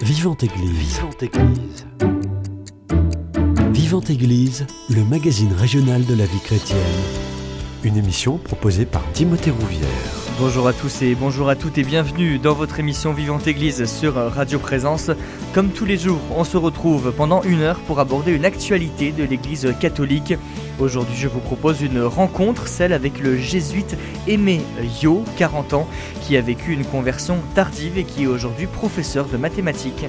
Vivante Église. Vivante Église. Vivante Église, le magazine régional de la vie chrétienne. Une émission proposée par Timothée Rouvière. Bonjour à tous et bonjour à toutes et bienvenue dans votre émission Vivante Église sur Radio Présence. Comme tous les jours, on se retrouve pendant une heure pour aborder une actualité de l'Église catholique. Aujourd'hui, je vous propose une rencontre, celle avec le jésuite Aimé Yo, 40 ans, qui a vécu une conversion tardive et qui est aujourd'hui professeur de mathématiques.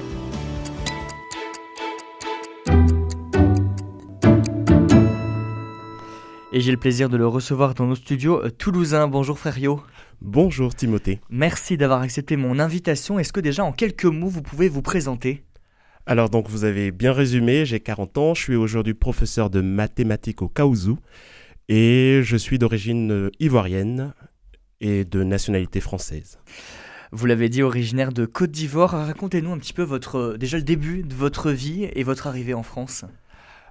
Et j'ai le plaisir de le recevoir dans nos studios toulousains. Bonjour frère Yo. Bonjour Timothée. Merci d'avoir accepté mon invitation. Est-ce que déjà en quelques mots vous pouvez vous présenter? Alors donc vous avez bien résumé, j'ai 40 ans, je suis aujourd'hui professeur de mathématiques au Kaouzou et je suis d'origine euh, ivoirienne et de nationalité française. Vous l'avez dit, originaire de Côte d'Ivoire. Racontez-nous un petit peu votre, euh, déjà le début de votre vie et votre arrivée en France.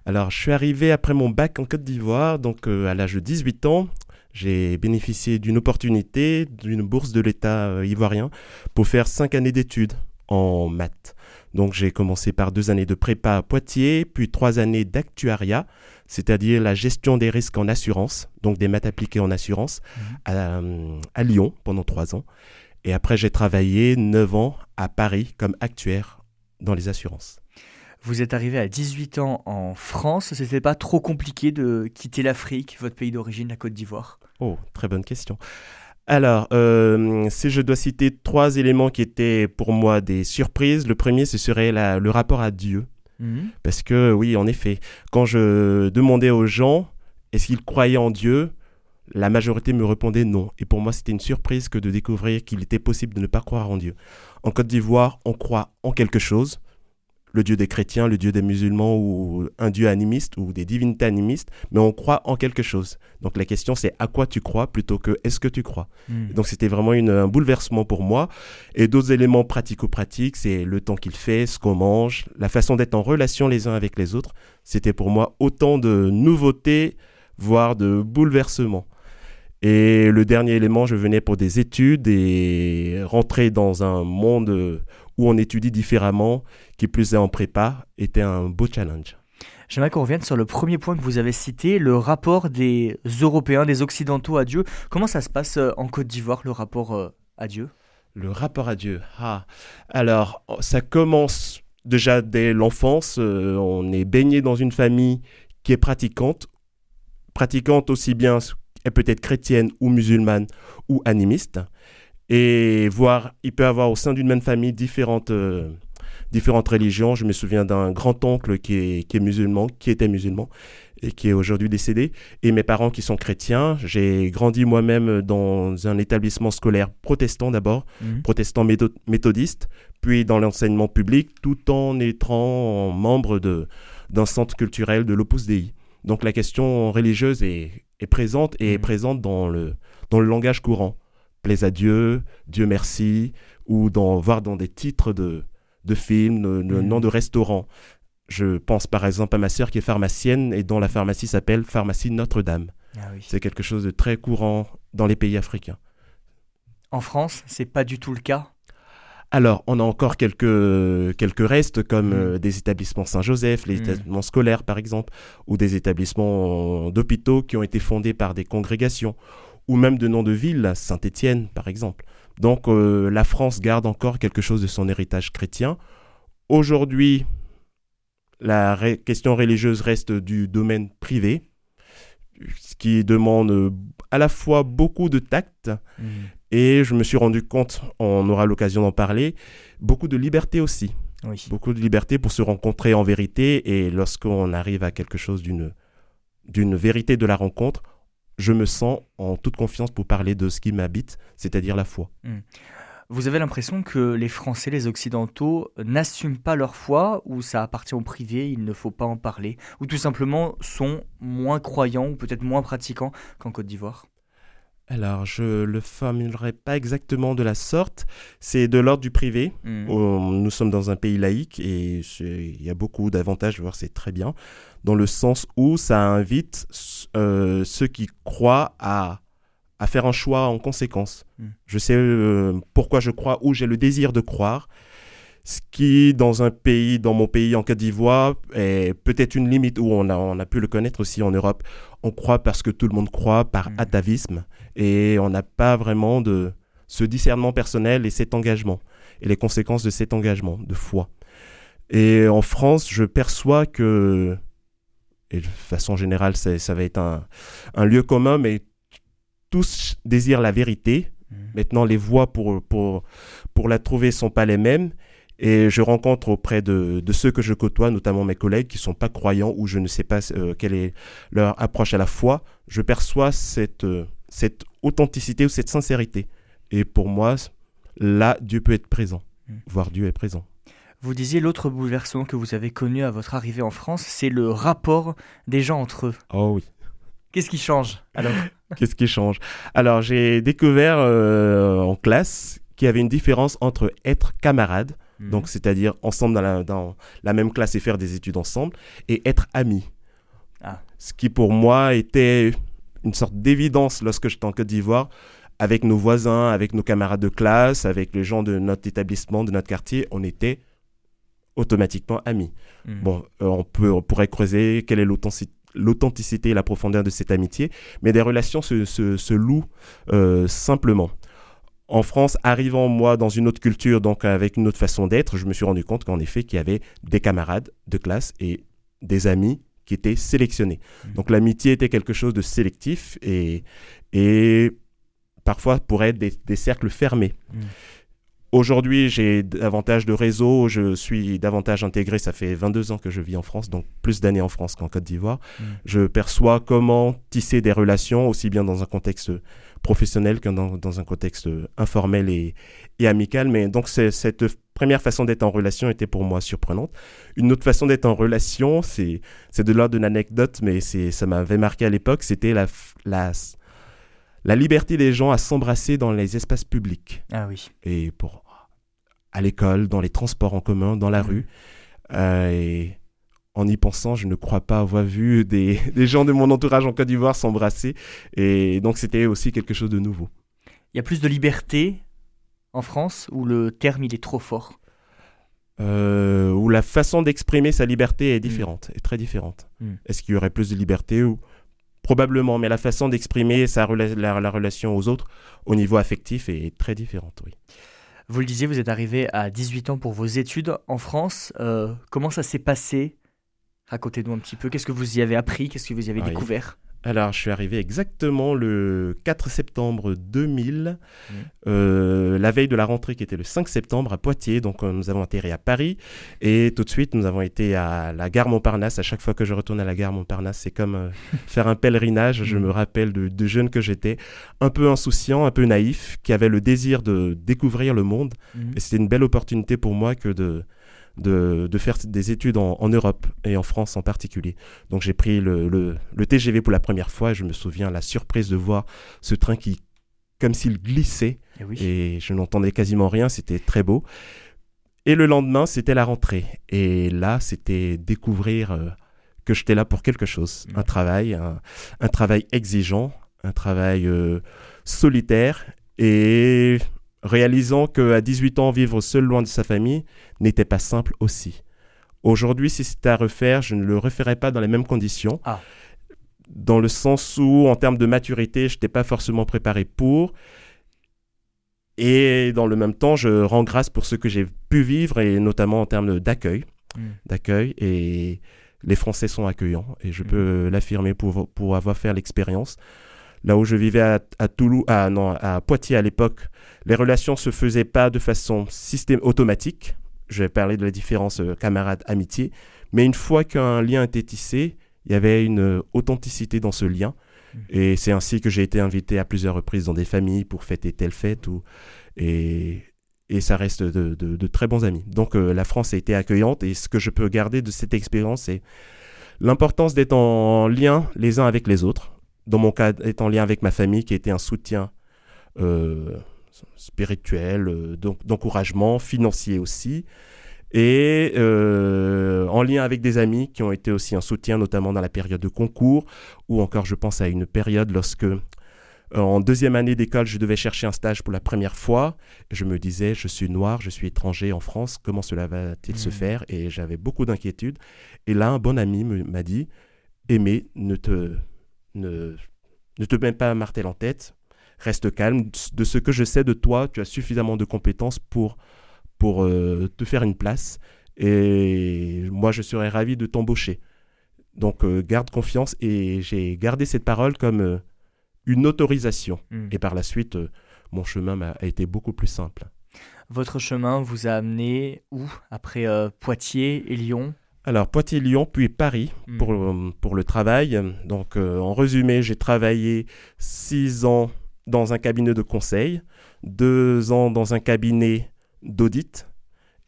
Alors, je suis arrivé après mon bac en Côte d'Ivoire, donc euh, à l'âge de 18 ans j'ai bénéficié d'une opportunité, d'une bourse de l'État ivoirien pour faire cinq années d'études en maths. Donc j'ai commencé par deux années de prépa à Poitiers, puis trois années d'actuariat, c'est-à-dire la gestion des risques en assurance, donc des maths appliquées en assurance, mhm. à, à, Lyon pendant trois ans. Et après j'ai travaillé neuf ans à Paris comme actuaire dans les assurances. Vous êtes arrivé à 18 ans en France. C'était pas trop compliqué de quitter l'Afrique, votre pays d'origine, la Côte d'Ivoire? Oh, très bonne question. Alors, euh, si je dois citer trois éléments qui étaient pour moi des surprises, le premier, ce serait le rapport à Dieu. Mhm. Parce que oui, en effet, quand je demandais aux gens est-ce qu'ils croyaient en Dieu, la majorité me répondait non. Et pour moi, c'était une surprise que de découvrir qu'il était possible de ne pas croire en Dieu. En Côte d'Ivoire, on croit en quelque chose le Dieu des chrétiens, le Dieu des musulmans ou un Dieu animiste ou des divinités animistes, mais on croit en quelque chose. Donc la question c'est à quoi tu crois plutôt que est-ce que tu crois. Hmm. Donc c'était vraiment un bouleversement pour moi. Et d'autres éléments pratico-pratiques, c'est le temps qu'il fait, ce qu'on mange, la façon d'être en relation les uns avec les autres. C'était pour moi autant de nouveautés, voire de bouleversements. Et le dernier élément, je venais pour des études et rentrer dans un monde où on étudie différemment, qui plus est en prépa, était un beau challenge. J'aimerais qu'on revienne sur le premier point que vous avez cité, le rapport des Européens, des Occidentaux à Dieu. Comment ça se passe euh, en Côte d'Ivoire, le rapport euh, à Dieu? Le rapport à Dieu. Ah. Alors, ça commence déjà dès l'enfance. Euh, on est baigné dans une famille qui est pratiquante, pratiquante aussi bien, elle peut être chrétienne ou musulmane ou animiste et voir, il peut y avoir au sein d'une même famille différentes, euh, différentes religions. Je me souviens d'un grand-oncle qui est, qui est musulman, qui était musulman et qui est aujourd'hui décédé, et mes parents qui sont chrétiens. J'ai grandi moi-même dans un établissement scolaire protestant d'abord, mhm. protestant méthodiste, puis dans l'enseignement public, tout en étant membre d'un centre culturel de l'Opus Dei. Donc la question religieuse est, est présente et est mhm. présente dans le, dans le langage courant plaise à Dieu, Dieu merci, ou dans, voir dans des titres de, de films, le, mm. nom de restaurants. Je pense par exemple à ma sœur qui est pharmacienne et dont la pharmacie s'appelle Pharmacie Notre-Dame. Ah c'est quelque chose de très courant dans les pays africains. En France, c'est pas du tout le cas? Alors, on a encore quelques, quelques restes comme mm. euh, des établissements Saint-Joseph, les mm. établissements scolaires par exemple, ou des établissements d'hôpitaux qui ont été fondés par des congrégations, ou même de noms de villes, Saint-Étienne par exemple. Donc euh, la France garde encore quelque chose de son héritage chrétien. Aujourd'hui, la question religieuse reste du domaine privé, ce qui demande euh, à la fois beaucoup de tact mmh. et je me suis rendu compte, on aura l'occasion d'en parler, beaucoup de liberté aussi. Beaucoup de liberté pour se rencontrer en vérité et lorsqu'on arrive à quelque chose d'une d'une vérité de la rencontre, je me sens en toute confiance pour parler de ce qui m'habite, c'est-à-dire la foi. Hmm. Vous avez l'impression que les Français, les Occidentaux, n'assument pas leur foi, ou ça appartient au privé, il ne faut pas en parler, ou tout simplement sont moins croyants, ou peut-être moins pratiquants qu'en Côte d'Ivoire? Alors, je le formulerai pas exactement de la sorte. C'est de l'ordre du privé. Hmm. Nous sommes dans un pays laïque et il y a beaucoup d'avantages, voire c'est très bien, dans le sens où ça invite euh, ceux qui croient à à faire un choix en conséquence. Mm. Je sais euh, pourquoi je crois, où j'ai le désir de croire. Ce qui, dans un pays, dans mon pays, en Côte d'Ivoire, est peut-être une limite où on a, on a pu le connaître aussi en Europe. On croit parce que tout le monde croit, par Mm. atavisme, et on n'a pas vraiment de ce discernement personnel et cet engagement, et les conséquences de cet engagement, de foi. Et en France, je perçois que, et de façon générale, ça, va être un, un lieu commun, mais tous désirent la vérité. Mm. Maintenant, les voies pour, pour, pour la trouver sont pas les mêmes. Et je rencontre auprès de, de ceux que je côtoie, notamment mes collègues qui sont pas croyants ou je ne sais pas euh, quelle est leur approche à la foi, je perçois cette, euh, cette authenticité ou cette sincérité. Et pour moi, là, Dieu peut être présent, Mm. voire Dieu est présent. Vous disiez l'autre bouleversement que vous avez connu à votre arrivée en France, c'est le rapport des gens entre eux. Oh oui. Qu'est-ce qui change alors? Qu'est-ce qui change? Alors, j'ai découvert euh, en classe qu'il y avait une différence entre être camarade, Mm. donc c'est-à-dire ensemble dans la, dans la même classe et faire des études ensemble, et être ami. Ah. Ce qui pour moi était une sorte d'évidence lorsque j'étais en Côte d'Ivoire, avec nos voisins, avec nos camarades de classe, avec les gens de notre établissement, de notre quartier, on était automatiquement amis. Mm. Bon, euh, on, peut, on pourrait creuser quelle est l'authenticité l'authenticité et la profondeur de cette amitié, mais des relations se, se, se louent euh, simplement. En France, arrivant moi dans une autre culture, donc avec une autre façon d'être, je me suis rendu compte qu'en effet, qu'il y avait des camarades de classe et des amis qui étaient sélectionnés. Mhm. Donc l'amitié était quelque chose de sélectif et, et parfois pourrait être des, des cercles fermés. Mhm. Aujourd'hui, j'ai davantage de réseaux, je suis davantage intégré, ça fait 22 ans que je vis en France, donc plus d'années en France qu'en Côte d'Ivoire. Mm. Je perçois comment tisser des relations, aussi bien dans un contexte professionnel que dans, dans un contexte informel et, et amical. Mais donc cette première façon d'être en relation était pour moi surprenante. Une autre façon d'être en relation, c'est de l'ordre d'une anecdote, mais ça m'avait marqué à l'époque, c'était la, la liberté des gens à s'embrasser dans les espaces publics Ah oui. et pour à l'école, dans les transports en commun, dans la Mhm. rue. Euh, et en y pensant, je ne crois pas avoir vu des, des gens de mon entourage en Côte d'Ivoire s'embrasser. Et donc c'était aussi quelque chose de nouveau. Il y a plus de liberté en France où le terme il est trop fort? Euh, où la façon d'exprimer sa liberté est différente, est très différente. Mhm. Est-ce qu'il y aurait plus de liberté ou Probablement, mais la façon d'exprimer sa rela- la, la relation aux autres au niveau affectif est très différente, oui. Vous le disiez, vous êtes arrivé à 18 ans pour vos études en France. Euh, comment ça s'est passé? Racontez-nous un petit peu. Qu'est-ce que vous y avez appris? Qu'est-ce que vous y avez Oui. découvert? Alors, je suis arrivé exactement le 4 septembre 2000, Mhm. euh, la veille de la rentrée qui était le 5 septembre à Poitiers. Donc, euh, nous avons atterri à Paris et tout de suite, nous avons été à la gare Montparnasse. À chaque fois que je retourne à la gare Montparnasse, c'est comme euh, faire un pèlerinage. Je Mhm. me rappelle de, de jeune que j'étais, un peu insouciant, un peu naïf, qui avait le désir de découvrir le monde. Mhm. Et c'était une belle opportunité pour moi que de, de, de faire des études en, en Europe et en France en particulier. Donc j'ai pris le, le, le TGV pour la première fois et je me souviens la surprise de voir ce train qui, comme s'il glissait Eh oui. et je n'entendais quasiment rien, c'était très beau. Et le lendemain, c'était la rentrée. Et là, c'était découvrir euh, que j'étais là pour quelque chose. Un travail, un, un travail exigeant, un travail euh, solitaire. Et réalisant qu'à 18 ans, vivre seul loin de sa famille n'était pas simple aussi. Aujourd'hui, si c'était à refaire, je ne le referais pas dans les mêmes conditions. Ah. Dans le sens où, en termes de maturité, je n'étais pas forcément préparé pour. Et dans le même temps, je rends grâce pour ce que j'ai pu vivre, et notamment en termes d'accueil. Mm. D'accueil. Et les Français sont accueillants, et je Mm. peux l'affirmer pour, pour avoir fait l'expérience. Là où je vivais à, à Toulouse, à, non, à Poitiers à l'époque, les relations se faisaient pas de façon système automatique. Je vais parler de la différence euh, camarade-amitié. Mais une fois qu'un lien était tissé, il y avait une euh, authenticité dans ce lien. Mm. Et c'est ainsi que j'ai été invité à plusieurs reprises dans des familles pour fêter telle fête. Ou... Et, et ça reste de, de- de très bons amis. Donc euh, la France a été accueillante. Et ce que je peux garder de cette expérience, c'est l'importance d'être en lien les uns avec les autres. Dans mon cas, être en lien avec ma famille qui était un soutien euh, spirituel, euh, d'encouragement, financier aussi. Et euh, en lien avec des amis qui ont été aussi un soutien, notamment dans la période de concours, ou encore je pense à une période lorsque En deuxième année d'école, je devais chercher un stage pour la première fois. Je me disais, je suis noir, je suis étranger en France, comment cela va-t-il se Mhm. faire? Et j'avais beaucoup d'inquiétudes. Et là, un bon ami m'a dit, Aimé, ne te, ne, ne te mets pas un martel en tête, reste calme. De ce que je sais de toi, tu as suffisamment de compétences pour, pour euh, te faire une place. Et moi, je serais ravi de t'embaucher. Donc, euh, garde confiance. Et j'ai gardé cette parole comme euh, une autorisation. Hmm. Et par la suite, mon chemin a été beaucoup plus simple. Votre chemin vous a amené où Après Poitiers et Lyon? Alors, Poitiers-Lyon, puis Paris Hmm. pour, pour le travail. Donc, euh, en résumé, j'ai travaillé six ans dans un cabinet de conseil, deux ans dans un cabinet d'audit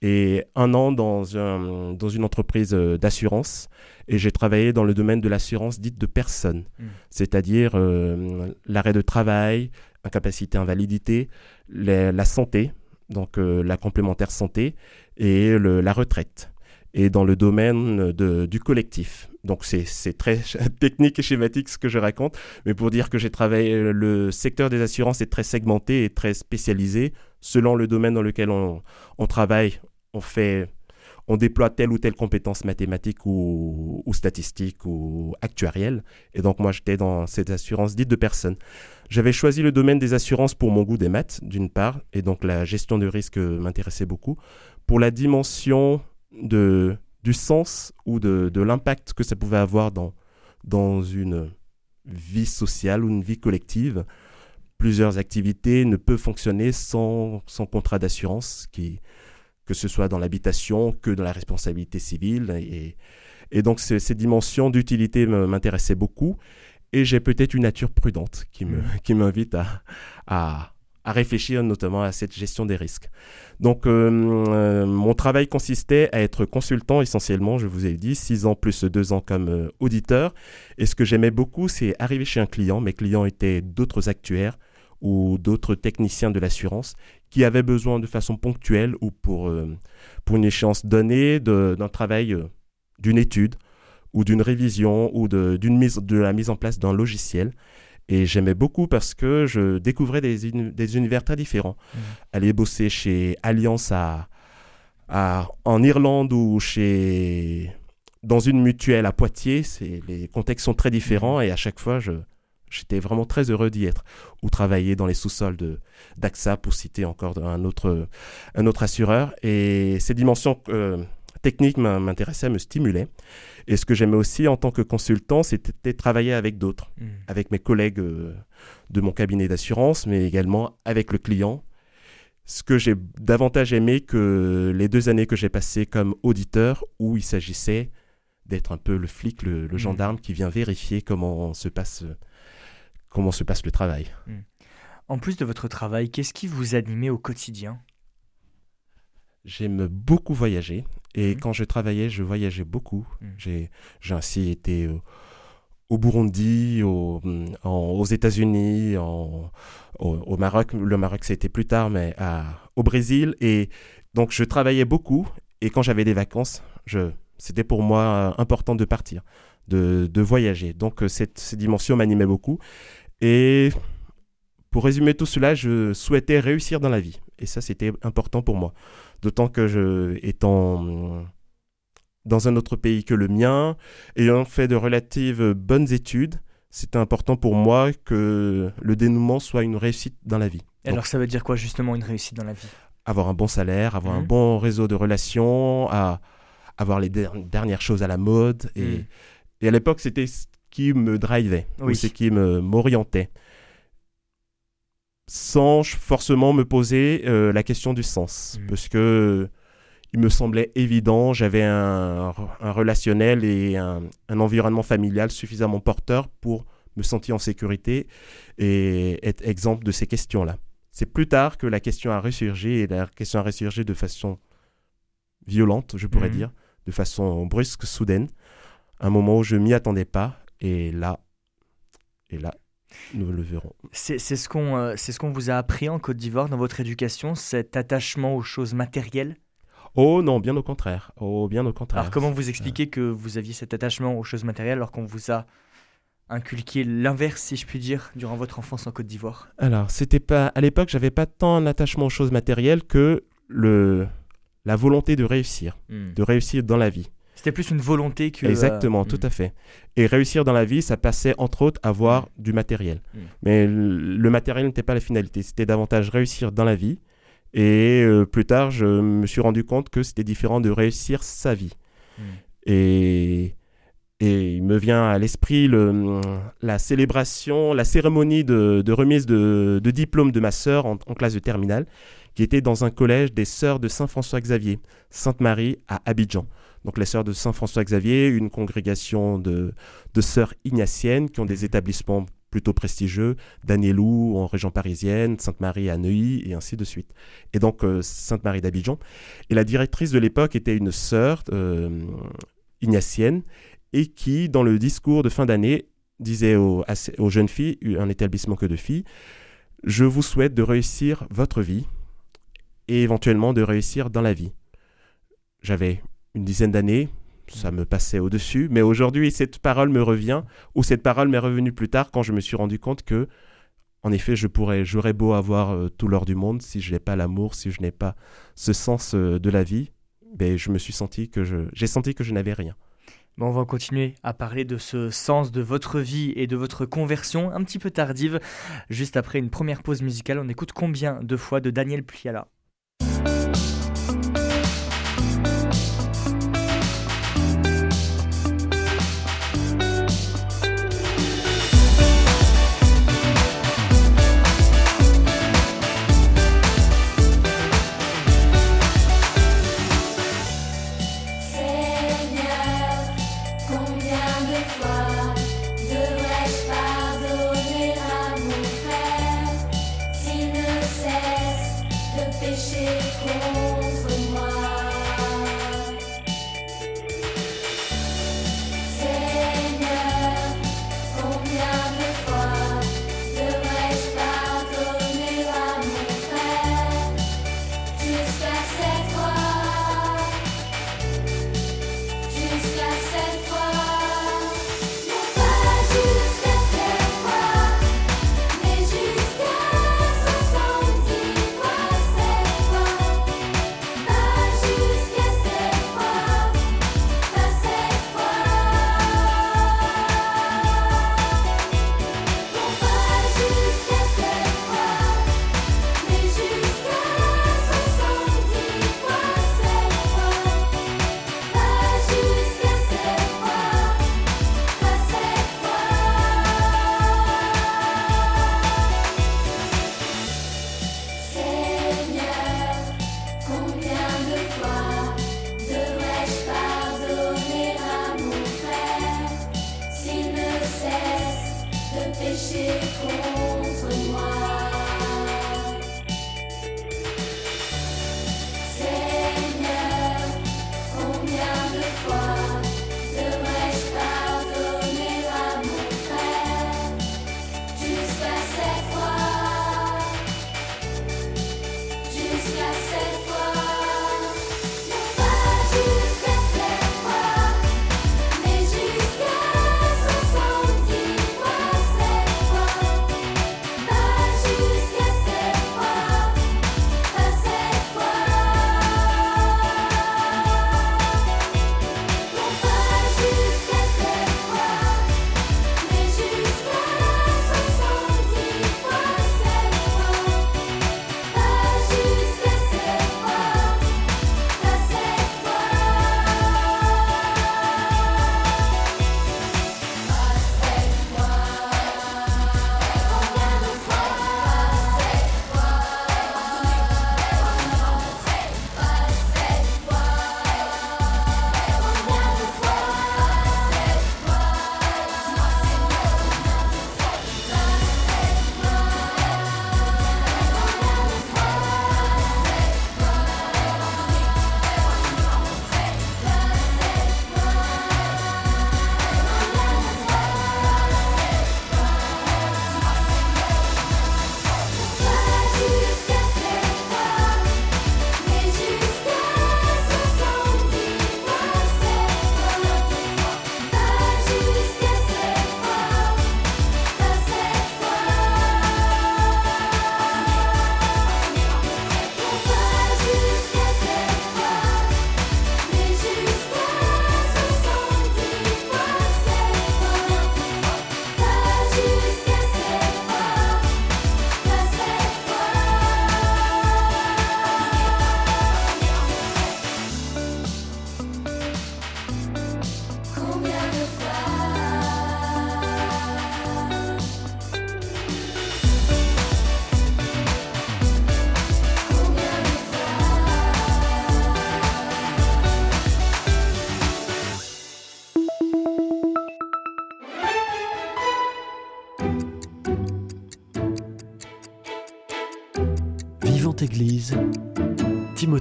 et un an dans, un- dans une entreprise euh, d'assurance. Et j'ai travaillé dans le domaine de l'assurance dite de personnes, Mm. c'est-à-dire euh, l'arrêt de travail, incapacité, invalidité, la, la santé, donc euh, la complémentaire santé, et le- la retraite. Et dans le domaine de- du collectif. Donc c'est très technique et schématique ce que je raconte, mais pour dire que j'ai travaillé, le secteur des assurances est très segmenté et très spécialisé. Selon le domaine dans lequel on, on travaille, on fait, on déploie telle ou telle compétence mathématique ou, ou statistique ou actuarielle. Et donc moi j'étais dans cette assurance dite de personnes. J'avais choisi le domaine des assurances pour mon goût des maths, d'une part, et donc la gestion de risque m'intéressait beaucoup. Pour la dimension de, du sens ou de, de l'impact que ça pouvait avoir dans, dans une vie sociale ou une vie collective, plusieurs activités ne peuvent fonctionner sans, sans contrat d'assurance, qui, que ce soit dans l'habitation que dans la responsabilité civile. Et, et donc ces, ces dimensions d'utilité m'intéressaient beaucoup. Et j'ai peut-être une nature prudente qui me- Mhm. qui m'invite à, à, à réfléchir notamment à cette gestion des risques. Donc euh, euh, mon travail consistait à être consultant essentiellement, je vous ai dit, six ans plus deux ans comme euh, auditeur. Et ce que j'aimais beaucoup, c'est arriver chez un client. Mes clients étaient d'autres actuaires ou d'autres techniciens de l'assurance qui avaient besoin de façon ponctuelle ou pour, pour une échéance donnée d'un travail, d'une étude ou d'une révision ou mise, de la mise en place d'un logiciel. Et j'aimais beaucoup parce que je découvrais des, uni- des univers très différents. Mhm. Aller bosser chez Allianz à, à- en Irlande ou chez dans une mutuelle à Poitiers, les contextes sont très différents et à chaque fois, je, j'étais vraiment très heureux d'y être. Ou travailler dans les sous-sols de, d'AXA, pour citer encore un autre, un autre assureur. Et ces dimensions euh, techniques m'in- m'intéressaient, me stimulaient. Et ce que j'aimais aussi en tant que consultant, c'était travailler avec d'autres Hmm. avec mes collègues euh, de mon cabinet d'assurance, mais également avec le client. Ce que j'ai davantage aimé que les deux années que j'ai passées comme auditeur, où il s'agissait d'être un peu le flic, le, le Mhm. gendarme qui vient vérifier comment se passe, euh, comment se passe le travail. En plus de votre travail, qu'est-ce qui vous animait au quotidien? J'aime beaucoup voyager et Mhm. quand je travaillais, je voyageais beaucoup. Mhm. J'ai ainsi été euh, au Burundi, au- en- aux États-Unis, au, au Maroc. Le Maroc, c'était plus tard, mais à- au Brésil. Et donc, je travaillais beaucoup. Et quand j'avais des vacances, je, c'était pour moi euh, important de partir, de, de voyager. Donc, euh, cette, cette dimension m'animait beaucoup. Et pour résumer tout cela, je souhaitais réussir dans la vie. Et ça, c'était important pour moi. D'autant que je, étant dans un autre pays que le mien, ayant fait de relatives bonnes études, c'était important pour moi que le dénouement soit une réussite dans la vie. Donc, Alors ça veut dire quoi justement une réussite dans la vie? Avoir un bon salaire, avoir un Mhm. bon réseau de relations, à avoir les der- dernières choses à la mode. Et, Mhm. et à l'époque, c'était ce qui me drivait, ou ce qui me m'orientait. Sans forcément me poser euh, la question du sens. Mhm. Parce que il me semblait évident, j'avais un, un relationnel et un, un environnement familial suffisamment porteur pour me sentir en sécurité et être exemple de ces questions-là. C'est plus tard que la question a ressurgi et la question a ressurgi de façon violente, je pourrais Mhm. dire, de façon brusque, soudaine, un moment où je m'y attendais pas et là, et là, nous le verrons. C'est ce qu'on euh, ce qu'on vous a appris en Côte d'Ivoire dans votre éducation, cet attachement aux choses matérielles? Oh non, bien au contraire. Oh, bien au contraire. Alors comment vous expliquez que vous aviez cet attachement aux choses matérielles alors qu'on vous a inculqué l'inverse, si je puis dire, durant votre enfance en Côte d'Ivoire? Alors, c'était pas à l'époque, j'avais pas tant un attachement aux choses matérielles que le la volonté de réussir, Hmm. de réussir dans la vie. C'était plus une volonté que. Exactement, euh, tout hmm. à fait. Et réussir dans la vie, ça passait entre autres à avoir du matériel. Mm. Mais le matériel n'était pas la finalité, c'était davantage réussir dans la vie. Et euh, plus tard, je me suis rendu compte que c'était différent de réussir sa vie. Mm. Et, et il me vient à l'esprit le- la célébration, la cérémonie de, de remise de, de diplôme de ma sœur en, en classe de terminale, qui était dans un collège des sœurs de Saint-François-Xavier, Sainte-Marie à Abidjan. Donc les sœurs de Saint-François-Xavier, une congrégation de, de sœurs ignatiennes qui ont des établissements plutôt prestigieux, Danielou en région parisienne, Sainte-Marie à Neuilly et ainsi de suite. Et donc euh, Sainte-Marie d'Abidjan. Et la directrice de l'époque était une sœur euh, ignatienne et qui, dans le discours de fin d'année, disait aux, aux jeunes filles, un établissement que de filles, je vous souhaite de réussir votre vie et éventuellement de réussir dans la vie. J'avais une dizaine d'années, ça me passait au-dessus, mais aujourd'hui cette parole me revient, ou cette parole m'est revenue plus tard quand je me suis rendu compte que, en effet, je pourrais, j'aurais beau avoir euh, tout l'or du monde, si je n'ai pas l'amour, si je n'ai pas ce sens euh, de la vie, ben, je me suis senti que je, j'ai senti que je n'avais rien. Bon, on va continuer à parler de ce sens de votre vie et de votre conversion un petit peu tardive. Juste après une première pause musicale, on écoute combien de fois de Daniel Pliala?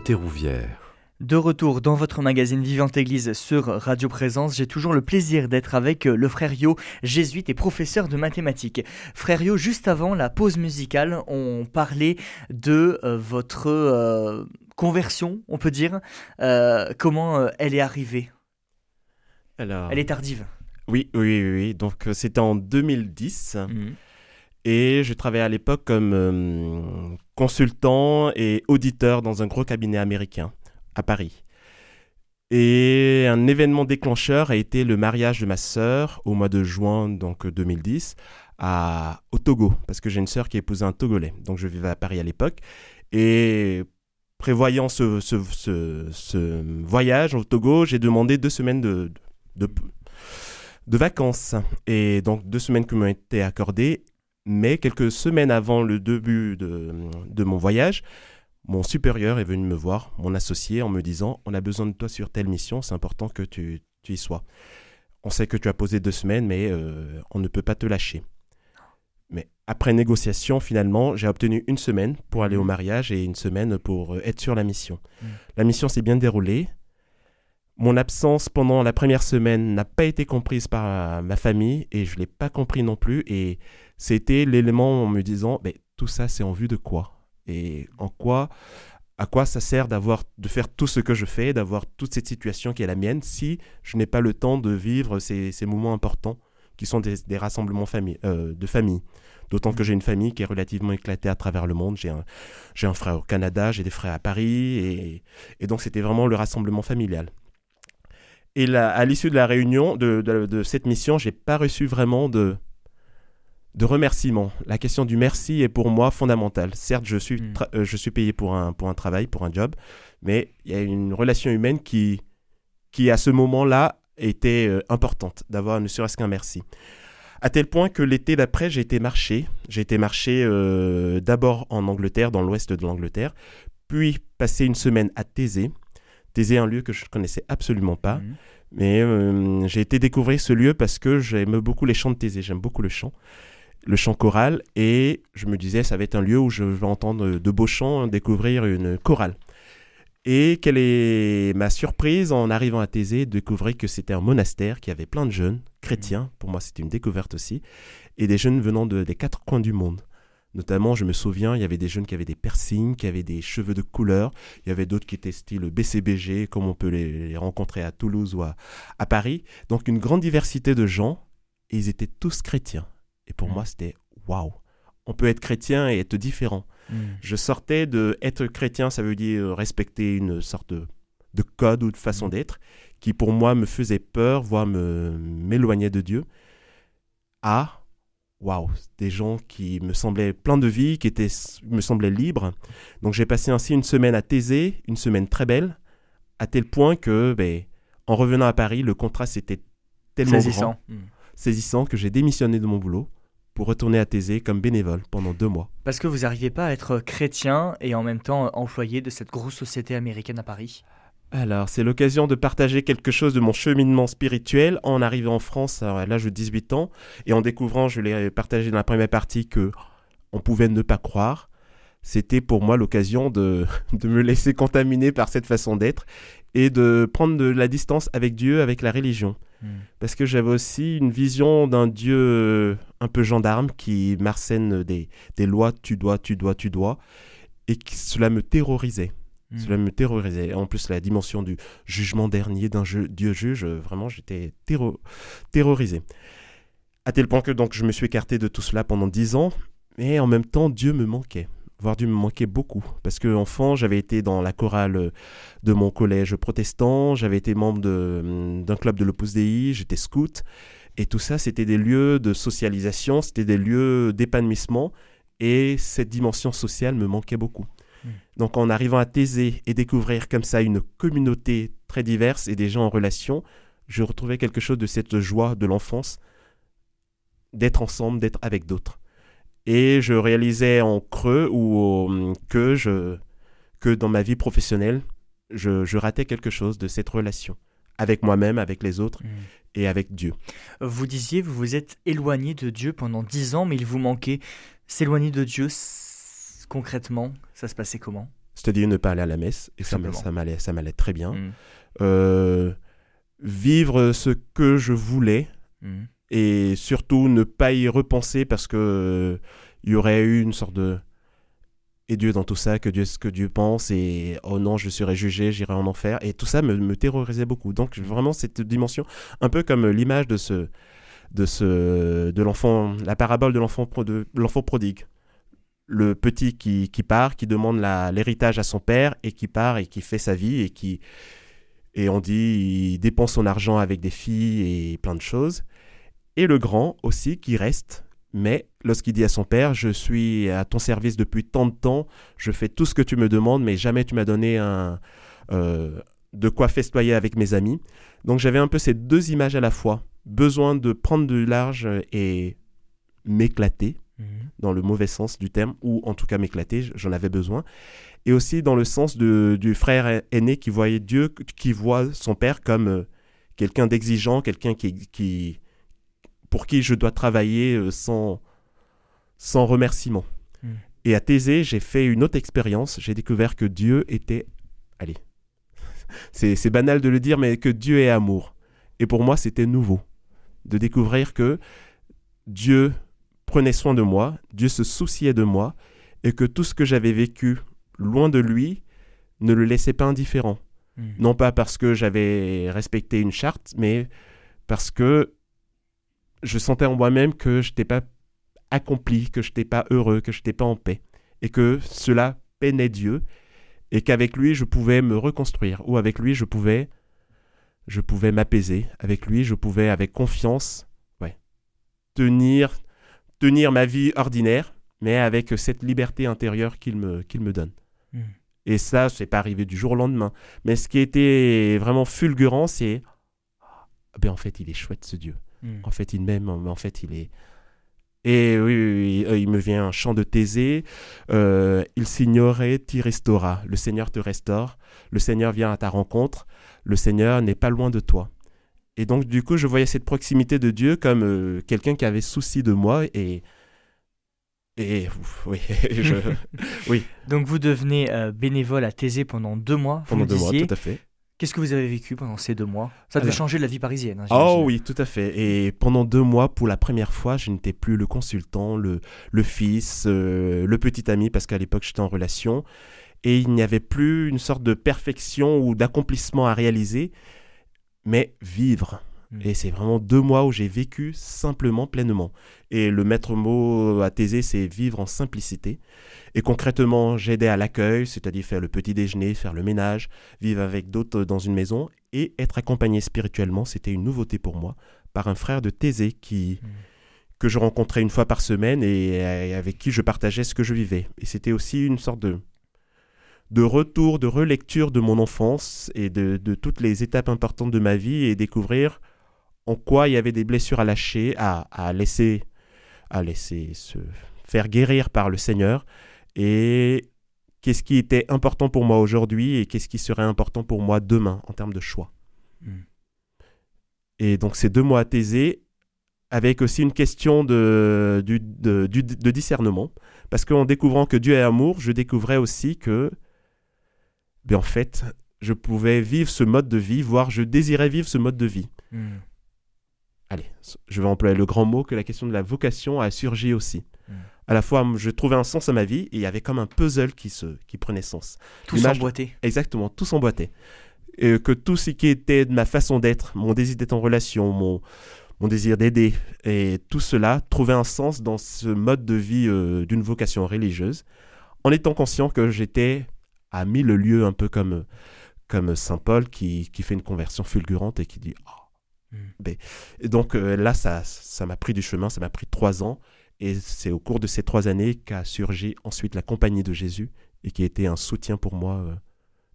Rouvière. De retour dans votre magazine Vivante Église sur Radio Présence, j'ai toujours le plaisir d'être avec euh, le frère Yo, jésuite et professeur de mathématiques. Frère Yo, juste avant la pause musicale, on parlait de euh, votre euh, conversion, on peut dire. Euh, comment elle est arrivée? Alors, Elle est tardive. oui, oui, oui, oui. Donc, c'était en 2010. Mhm. Et je travaillais à l'époque comme consultant et auditeur dans un gros cabinet américain à Paris. Et un événement déclencheur a été le mariage de ma sœur au mois de juin donc euh, 2010 à, au Togo, parce que j'ai une sœur qui épousait un Togolais. Donc je vivais à Paris à l'époque. Et prévoyant ce- ce voyage au Togo, j'ai demandé deux semaines de, de, de vacances. Et donc deux semaines qui m'ont été accordées. Mais quelques semaines avant le début de, de mon voyage, mon supérieur est venu me voir, mon associé, en me disant On a besoin de toi sur telle mission, c'est important que tu, tu y sois. On sait que tu as posé deux semaines, mais euh, on ne peut pas te lâcher. Mais après négociation, finalement, j'ai obtenu une semaine pour aller au mariage et une semaine pour euh, être sur la mission. Mm. La mission s'est bien déroulée. Mon absence pendant la première semaine n'a pas été comprise par euh, ma famille et je ne l'ai pas compris non plus. Et c'était l'élément en me disant, mais tout ça, c'est en vue de quoi? Et en quoi, à quoi ça sert d'avoir, de faire tout ce que je fais, d'avoir toute cette situation qui est la mienne, si je n'ai pas le temps de vivre ces, moments importants qui sont des, rassemblements euh, de famille. D'autant que j'ai une famille qui est relativement éclatée à travers le monde. J'ai un, frère au Canada, j'ai des frères à Paris, et, donc c'était vraiment le rassemblement familial. Et à l'issue de la réunion, de, de, de cette mission, j'ai pas reçu vraiment de, de remerciements. La question du merci est pour moi fondamentale. Certes, je suis, Mm. tra- euh, je suis payé pour un, pour un travail, pour un job, mais il y a une relation humaine qui, qui à ce moment-là, était euh, importante, d'avoir ne serait-ce qu'un merci. À tel point que l'été d'après, j'ai été marcher. J'ai été marcher euh, d'abord en Angleterre, dans l'ouest de l'Angleterre, puis passer une semaine à Thésée. Thésée, un lieu que je ne connaissais absolument pas. Mhm. Mais j'ai été découvrir ce lieu parce que j'aime beaucoup les chants de Thésée, j'aime beaucoup le chant, le chant choral, et je me disais, ça va être un lieu où je vais entendre de beaux chants, découvrir une chorale. Et quelle est ma surprise en arrivant à Thésée, découvrir que c'était un monastère qui avait plein de jeunes chrétiens, pour moi c'était une découverte aussi, et des jeunes venant de- des quatre coins du monde. Notamment, je me souviens, il y avait des jeunes qui avaient des piercings, qui avaient des cheveux de couleur. Il y avait d'autres qui étaient style BCBG, comme on peut les, les rencontrer à Toulouse ou à, à Paris. Donc une grande diversité de gens, et ils étaient tous chrétiens. Et pour Mm. moi, c'était waouh. On peut être chrétien et être différent. Mhm. Je sortais de être chrétien, ça veut dire respecter une sorte de, de code ou de façon Mm. d'être qui pour moi me faisait peur, voire me m'éloignait de Dieu. À waouh, des gens qui me semblaient pleins de vie, qui étaient me semblaient libres. Donc j'ai passé ainsi une semaine à Thésée, une semaine très belle, à tel point que ben, en revenant à Paris, le contraste était tellement grand Saisissant. Mhm. saisissant que j'ai démissionné de mon boulot pour retourner à Thésée comme bénévole pendant deux mois. Parce que vous n'arriviez pas à être chrétien et en même temps employé de cette grosse société américaine à Paris. Alors, c'est l'occasion de partager quelque chose de mon cheminement spirituel en arrivant en France à l'âge de 18 ans et en découvrant, je l'ai partagé dans la première partie, que on pouvait ne pas croire. C'était pour moi l'occasion de, de me laisser contaminer par cette façon d'être et de prendre de la distance avec Dieu, avec la religion. Mhm. Parce que j'avais aussi une vision d'un Dieu euh, un peu gendarme qui m'arsène des, des lois, tu dois, tu dois, tu dois, et qui, cela me terrorisait. Mhm. Cela me terrorisait. En plus, la dimension du jugement dernier d'un Dieu juge, euh, vraiment, j'étais terro- terrorisé. À tel point que donc je me suis écarté de tout cela pendant dix ans, mais en même temps, Dieu me manquait. Voire Dieu me manquait beaucoup. Parce que enfant, j'avais été dans la chorale euh, de mon collège protestant, j'avais été membre hum, d'un club de l'Opus Dei, j'étais scout. Et tout ça, c'était des lieux de socialisation, c'était des lieux d'épanouissement. Et cette dimension sociale me manquait beaucoup. Donc en arrivant à Thésée et découvrir comme ça une communauté très diverse et des gens en relation, je retrouvais quelque chose de cette joie de l'enfance, d'être ensemble, d'être avec d'autres. Et je réalisais en creux ou que, je, que dans ma vie professionnelle, je, je ratais quelque chose de cette relation avec moi-même, avec les autres Mhm. et avec Dieu. Vous disiez, vous vous êtes éloigné de Dieu pendant dix ans, mais il vous manquait. S'éloigner de Dieu, concrètement, ça se passait comment? C'est-à-dire ne pas aller à la messe. Et ça, m'a- simplement. ça m'allait, ça m'allait très bien. Mm. Euh, vivre ce que je voulais Mm. Et surtout ne pas y repenser parce que euh, il y aurait eu une sorte de et Dieu dans tout ça, que Dieu ce que Dieu pense et oh non je serai jugé, j'irai en enfer et tout ça me, me terrorisait beaucoup. Donc vraiment cette dimension, un peu comme l'image de ce de ce de l'enfant, la parabole de l'enfant pro- de l'enfant prodigue. Le petit qui, qui part, qui demande l'héritage à son père et qui part et qui fait sa vie et qui et on dit il dépense son argent avec des filles et plein de choses. Et le grand aussi qui reste, mais lorsqu'il dit à son père, je suis à ton service depuis tant de temps, je fais tout ce que tu me demandes, mais jamais tu m'as donné un, euh, de quoi festoyer avec mes amis. Donc j'avais un peu ces deux images à la fois, besoin de prendre du large et m'éclater, Mm. dans le mauvais sens du terme, ou en tout cas m'éclater, j'en avais besoin. Et aussi dans le sens de- du frère aîné qui voyait Dieu, qui voit son père comme euh, quelqu'un d'exigeant, quelqu'un qui, qui, pour qui je dois travailler euh, sans, sans remerciement. Mm. Et à Thésée, j'ai fait une autre expérience. J'ai découvert que Dieu était... Allez, c'est c'est banal de le dire, mais que Dieu est amour. Et pour moi, c'était nouveau de découvrir que Dieu prenait soin de moi, Dieu se souciait de moi, et que tout ce que j'avais vécu loin de lui ne le laissait pas indifférent. Mm. Non pas parce que j'avais respecté une charte, mais parce que je sentais en moi-même que je n'étais pas accompli, que je n'étais pas heureux, que je n'étais pas en paix. Et que cela peinait Dieu. Et qu'avec lui, je pouvais me reconstruire. Ou avec lui, je pouvais, je pouvais m'apaiser. Avec lui, je pouvais, avec confiance, ouais, tenir, tenir ma vie ordinaire, mais avec cette liberté intérieure qu'il me, qu'il me donne. Mm. Et ça, c'est pas arrivé du jour au lendemain. Mais ce qui était vraiment fulgurant, c'est ah ben en fait, il est chouette ce Dieu. Mm. En fait, il m'aime, mais en fait, il est. Et oui, oui, oui, euh, il me vient un chant de Thésée. euh, il signorait, t'y restaura. Le Seigneur te restaure. Le Seigneur vient à ta rencontre. Le Seigneur n'est pas loin de toi. Et donc, du coup, je voyais cette proximité de Dieu comme euh, quelqu'un qui avait souci de moi. Et. Et. ouf, oui, je- Donc vous devenez euh, bénévole à Thésée pendant deux mois, vous pendant deux mois, tout à fait. Qu'est-ce que vous avez vécu pendant ces deux mois? Ça devait Alors- changer la vie parisienne. hein, Oh oui, tout à fait. Et pendant deux mois, pour la première fois, je n'étais plus le consultant, le, le fils, euh, le petit ami, parce qu'à l'époque, j'étais en relation. Et il n'y avait plus une sorte de perfection ou d'accomplissement à réaliser, mais vivre. Mm. Et c'est vraiment deux mois où j'ai vécu simplement, pleinement. Et le maître mot à Thésée, c'est vivre en simplicité. Et concrètement, j'aidais à l'accueil, c'est-à-dire faire le petit déjeuner, faire le ménage, vivre avec d'autres dans une maison et être accompagné spirituellement, c'était une nouveauté pour moi, par un frère de Thésée qui, Mm. que je rencontrais une fois par semaine et, et avec qui je partageais ce que je vivais. Et c'était aussi une sorte de, de retour, de relecture de mon enfance et de, de toutes les étapes importantes de ma vie et découvrir en quoi il y avait des blessures à lâcher, à, à laisser, à laisser se faire guérir par le Seigneur et qu'est-ce qui était important pour moi aujourd'hui et qu'est-ce qui serait important pour moi demain en termes de choix. Mm. Et donc ces deux mois à Thésée, avec aussi une question de, du- de, du- de discernement, parce qu'en découvrant que Dieu est amour, je découvrais aussi que, ben en fait, je pouvais vivre ce mode de vie, voire je désirais vivre ce mode de vie. Mm. Allez, je vais employer le grand mot que la question de la vocation a surgi aussi. Mm. À la fois, je trouvais un sens à ma vie et il y avait comme un puzzle qui, se, qui prenait sens. Tout s'emboîté. Exactement, tout s'emboîtait. Et que tout ce qui était de ma façon d'être, mon désir d'être en relation, mon, mon désir d'aider, et tout cela trouvait un sens dans ce mode de vie euh, d'une vocation religieuse, en étant conscient que j'étais à mille lieues, un peu comme, comme Saint Paul qui, qui fait une conversion fulgurante et qui dit Ah. Mm. Ben, Et donc euh, là, ça ça m'a pris du chemin, ça m'a pris trois ans, et c'est au cours de ces trois années qu'a surgi ensuite la compagnie de Jésus, et qui a été un soutien pour moi, euh,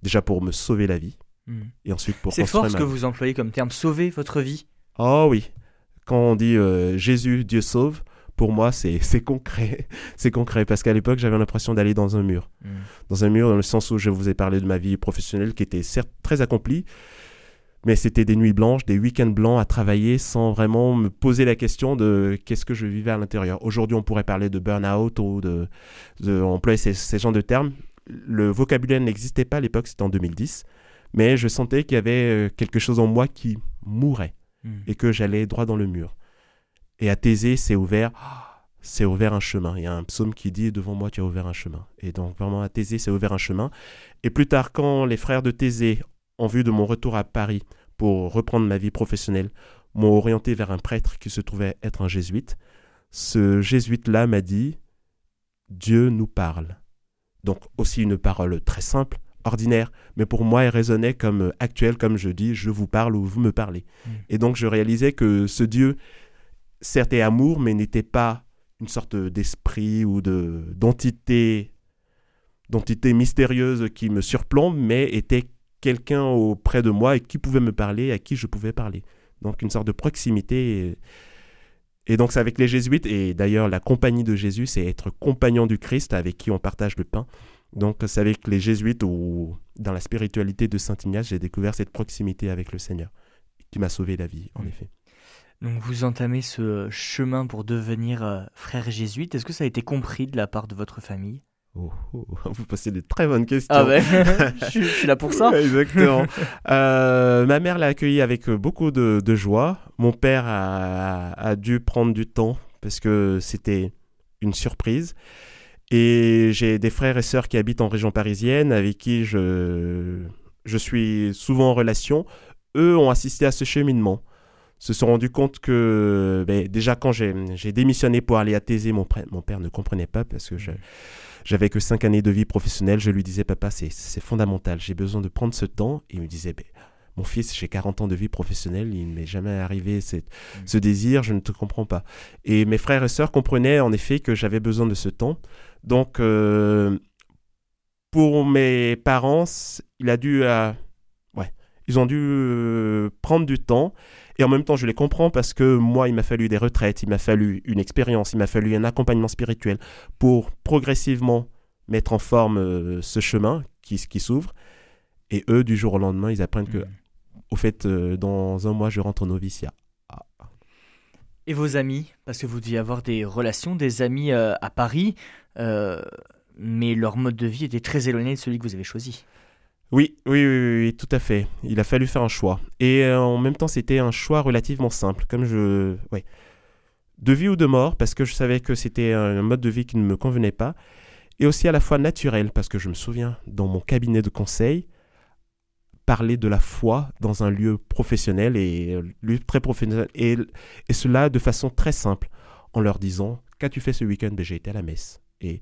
déjà pour me sauver la vie, Mm. et ensuite pour C'est fort ce ma que vous employez comme terme sauver votre vie. Oh oui, quand on dit euh, Jésus, Dieu sauve, pour moi c'est c'est concret, c'est concret, parce qu'à l'époque j'avais l'impression d'aller dans un mur, Mm. dans un mur dans le sens où je vous ai parlé de ma vie professionnelle qui était certes très accomplie, Mais c'était des nuits blanches, des week-ends blancs à travailler sans vraiment me poser la question de qu'est-ce que je vivais à l'intérieur. Aujourd'hui, on pourrait parler de burn-out ou de, de employer ces, ces genres de termes. Le vocabulaire n'existait pas à l'époque, c'était en 2010. Mais je sentais qu'il y avait euh, quelque chose en moi qui mourait Hmm. et que j'allais droit dans le mur. Et à Thésée, c'est ouvert, c'est ouvert un chemin. Il y a un psaume qui dit devant moi tu as ouvert un chemin. Et donc vraiment à Thésée, c'est ouvert un chemin. Et plus tard, quand les frères de Thésée, en vue de mon retour à Paris pour reprendre ma vie professionnelle, m'ont orienté vers un prêtre qui se trouvait être un jésuite, ce jésuite-là m'a dit Dieu nous parle. Donc aussi une parole très simple, ordinaire, mais pour moi elle résonnait comme euh, actuelle, comme je dis, je vous parle ou vous me parlez. Mm. Et donc je réalisais que ce Dieu, certes est amour, mais n'était pas une sorte d'esprit ou de d'entité d'entité mystérieuse qui me surplombe, mais était quelqu'un auprès de moi et qui pouvait me parler, à qui je pouvais parler. Donc une sorte de proximité. Et, et donc c'est avec les jésuites, et d'ailleurs la compagnie de Jésus, c'est être compagnon du Christ avec qui on partage le pain. Donc c'est avec les jésuites ou dans la spiritualité de Saint Ignace, j'ai découvert cette proximité avec le Seigneur, qui m'a sauvé la vie, en Mm. effet. Donc vous entamez ce chemin pour devenir euh, frère jésuite. Est-ce que ça a été compris de la part de votre famille? Oh, oh, vous posez de très bonnes questions. Ah ben, je, suis- je suis là pour ça. Ouais, Exactement. Euh, ma mère l'a accueilli avec beaucoup de, de joie. Mon père a, a dû prendre du temps parce que c'était une surprise. Et j'ai des frères et sœurs qui habitent en région parisienne avec qui je, je suis souvent en relation. Eux ont assisté à ce cheminement. Se sont rendus compte que ben, déjà quand j'ai démissionné pour aller à Thésée, mon, mon père ne comprenait pas parce que je, j'avais que cinq années de vie professionnelle. Je lui disais, papa, c'est, fondamental. J'ai besoin de prendre ce temps. Et il me disait, Ben, mon fils, j'ai 40 ans de vie professionnelle. Il ne m'est jamais arrivé cette- Mm. ce désir. Je ne te comprends pas. Et mes frères et sœurs comprenaient en effet que j'avais besoin de ce temps. Donc, euh, pour mes parents, il a dû, euh, ils ont dû euh, prendre du temps. Et en même temps, je les comprends parce que moi, il m'a fallu des retraites, il m'a fallu une expérience, il m'a fallu un accompagnement spirituel pour progressivement mettre en forme euh, ce chemin qui, qui s'ouvre. Et eux, du jour au lendemain, ils apprennent que, Mm. au fait, euh, dans un mois, je rentre au noviciat. Et vos amis Parce que vous deviez avoir des relations, des amis à Paris, mais leur mode de vie était très éloigné de celui que vous avez choisi. Oui, oui, oui, oui, tout à fait. Il a fallu faire un choix. Et euh, en même temps, c'était un choix relativement simple, comme je... Ouais. De vie ou de mort, parce que je savais que c'était un mode de vie qui ne me convenait pas. Et aussi à la fois naturel, parce que je me souviens, dans mon cabinet de conseil, parler de la foi dans un lieu professionnel et euh, très professionnel. Et, et cela de façon très simple, en leur disant, qu'as-tu fait ce week-end? Ben, J'ai été à la messe. Et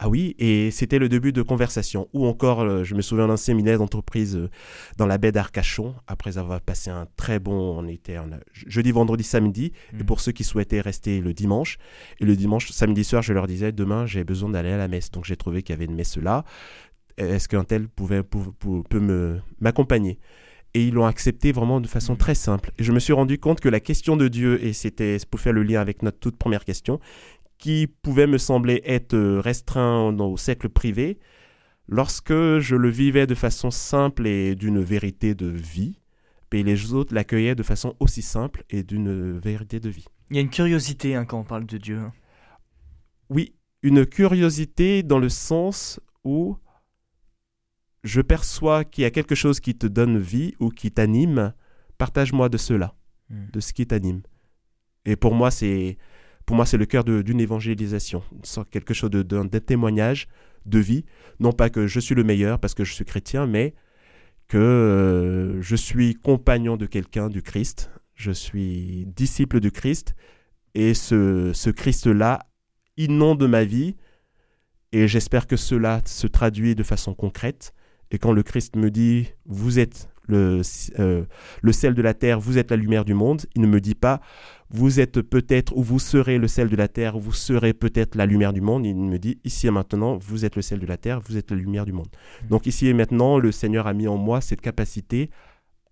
ah oui, et c'était le début de conversation. Ou encore, euh, je me souviens d'un séminaire d'entreprise euh, dans la baie d'Arcachon, après avoir passé un très bon, on était en- jeudi, vendredi, samedi, et Mm. pour ceux qui souhaitaient rester le dimanche. Et le dimanche, samedi soir, je leur disais, demain, j'ai besoin d'aller à la messe. Donc j'ai trouvé qu'il y avait une messe là. Est-ce qu'un tel pouvait, pou- pou- peut me m'accompagner? Et ils l'ont accepté vraiment de façon Mm. très simple. Et je me suis rendu compte que la question de Dieu, et c'était pour faire le lien avec notre toute première question, qui pouvait me sembler être euh, restreint au cercle privé, lorsque je le vivais de façon simple et d'une vérité de vie, et les autres l'accueillaient de façon aussi simple et d'une vérité de vie. Il y a une curiosité hein, quand on parle de Dieu. Oui, une curiosité dans le sens où je perçois qu'il y a quelque chose qui te donne vie ou qui t'anime, partage-moi de cela, Mm. de ce qui t'anime. Et pour moi, c'est pour moi c'est le cœur d'une évangélisation, quelque chose d'un témoignage de vie, non pas que je suis le meilleur parce que je suis chrétien, mais que euh, je suis compagnon de quelqu'un du Christ, je suis disciple du Christ, et ce, ce Christ-là inonde ma vie, et j'espère que cela se traduit de façon concrète. Et quand le Christ me dit, vous êtes le, euh, le sel de la terre, vous êtes la lumière du monde, il ne me dit pas, vous êtes peut-être ou vous serez le sel de la terre, ou vous serez peut-être la lumière du monde. Il me dit, ici et maintenant, vous êtes le sel de la terre, vous êtes la lumière du monde. Mm. Donc ici et maintenant, le Seigneur a mis en moi cette capacité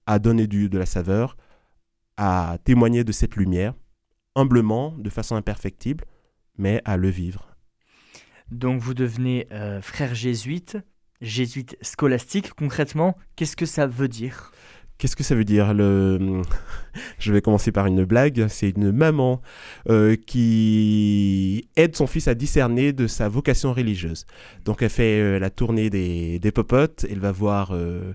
à donner du, de la saveur, à témoigner de cette lumière, humblement, de façon imperfectible, mais à le vivre. Donc vous devenez euh, frère jésuite, jésuite scolastique. Concrètement, qu'est-ce que ça veut dire? Qu'est-ce que ça veut dire le... Je vais commencer par une blague. C'est une maman euh, qui aide son fils à discerner de sa vocation religieuse. Donc elle fait euh, la tournée des, des popotes. Elle va voir euh,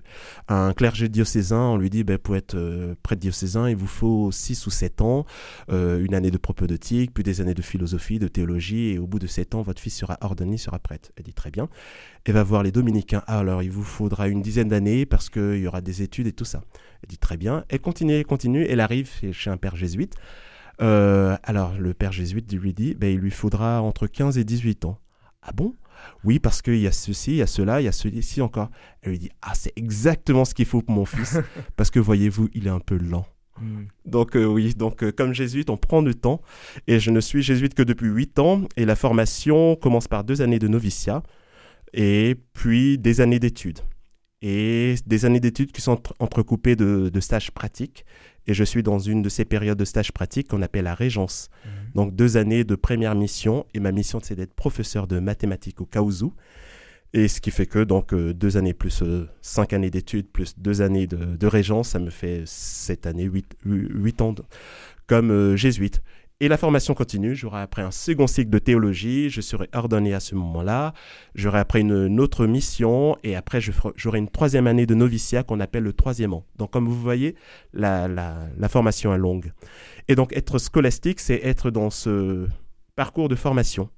un clergé diocésain. On lui dit, ben, pour être prêtre diocésain, il vous faut 6 ou 7 ans, une année de propédeutique, puis des années de philosophie, de théologie. Et au bout de 7 ans, votre fils sera ordonné, sera prêtre. Elle dit, très bien. Elle va voir les dominicains. Ah, alors il vous faudra une dizaine d'années parce qu'il y aura des études et tout ça. Elle dit très bien. Elle continue, elle continue. Elle arrive chez- un père jésuite. Euh, alors le père jésuite lui dit, ben, il lui faudra entre 15 et 18 ans. Ah bon? Oui, parce qu'il y a ceci, il y a cela, il y a ceci encore. Elle lui dit, ah c'est exactement ce qu'il faut pour mon fils, parce que voyez-vous, il est un peu lent. Hmm. Donc euh, oui, donc euh, comme jésuite, on prend le temps. Et je ne suis jésuite que depuis 8 ans. Et la formation commence par deux années de noviciat et puis des années d'études. Et des années d'études qui sont entre- entrecoupées de, de stages pratiques. Et je suis dans une de ces périodes de stages pratiques qu'on appelle la régence. Donc deux années de première mission. Et ma mission, c'est d'être professeur de mathématiques au Kaouzou. Et ce qui fait que donc euh, deux années plus euh, cinq années d'études plus deux années de, de régence, ça me fait sept années, huit, hu- huit ans de- comme euh, jésuite. Et la formation continue. J'aurai après un second cycle de théologie. Je serai ordonné à ce moment-là. J'aurai après une, une autre mission. Et après, j'aurai une troisième année de noviciat qu'on appelle le troisième an. Donc, comme vous voyez, la, la, la formation est longue. Et donc, être scolastique, c'est être dans ce parcours de formation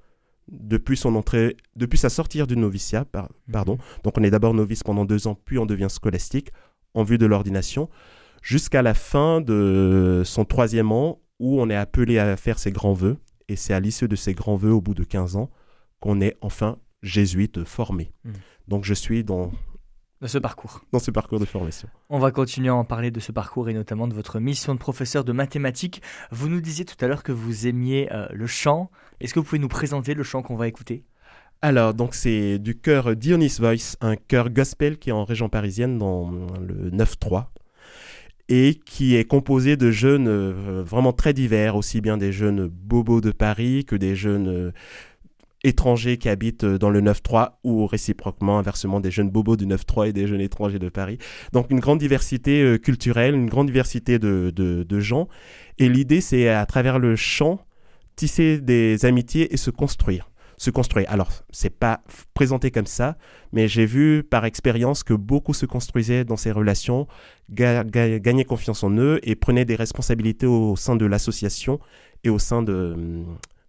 depuis son entrée, depuis sa sortie du noviciat, par- pardon. Donc, on est d'abord novice pendant deux ans, puis on devient scolastique en vue de l'ordination, jusqu'à la fin de son troisième an où on est appelé à faire ses grands vœux. Et c'est à l'issue de ces grands vœux, au bout de 15 ans, qu'on est enfin jésuite formé. Mm. Donc, je suis dans, ce parcours. dans ce parcours de formation. On va continuer à en parler de ce parcours et notamment de votre mission de professeur de mathématiques. Vous nous disiez tout à l'heure que vous aimiez euh, le chant. Est-ce que vous pouvez nous présenter le chant qu'on va écouter? Alors, donc, c'est du chœur Dionys Voice, un chœur gospel qui est en région parisienne dans le 9-3 et qui est composé de jeunes euh, vraiment très divers, aussi bien des jeunes bobos de Paris que des jeunes euh, étrangers qui habitent euh, dans le 9-3 ou réciproquement, inversement, des jeunes bobos du 9-3 et des jeunes étrangers de Paris. Donc, une grande diversité culturelle, une grande diversité de, de- de gens. Et l'idée, c'est à travers le chant, tisser des amitiés et se construire se construire. Alors, c'est pas présenté comme ça, mais j'ai vu par expérience que beaucoup se construisaient dans ces relations, ga- ga- gagnaient confiance en eux et prenaient des responsabilités au sein de l'association et au sein de,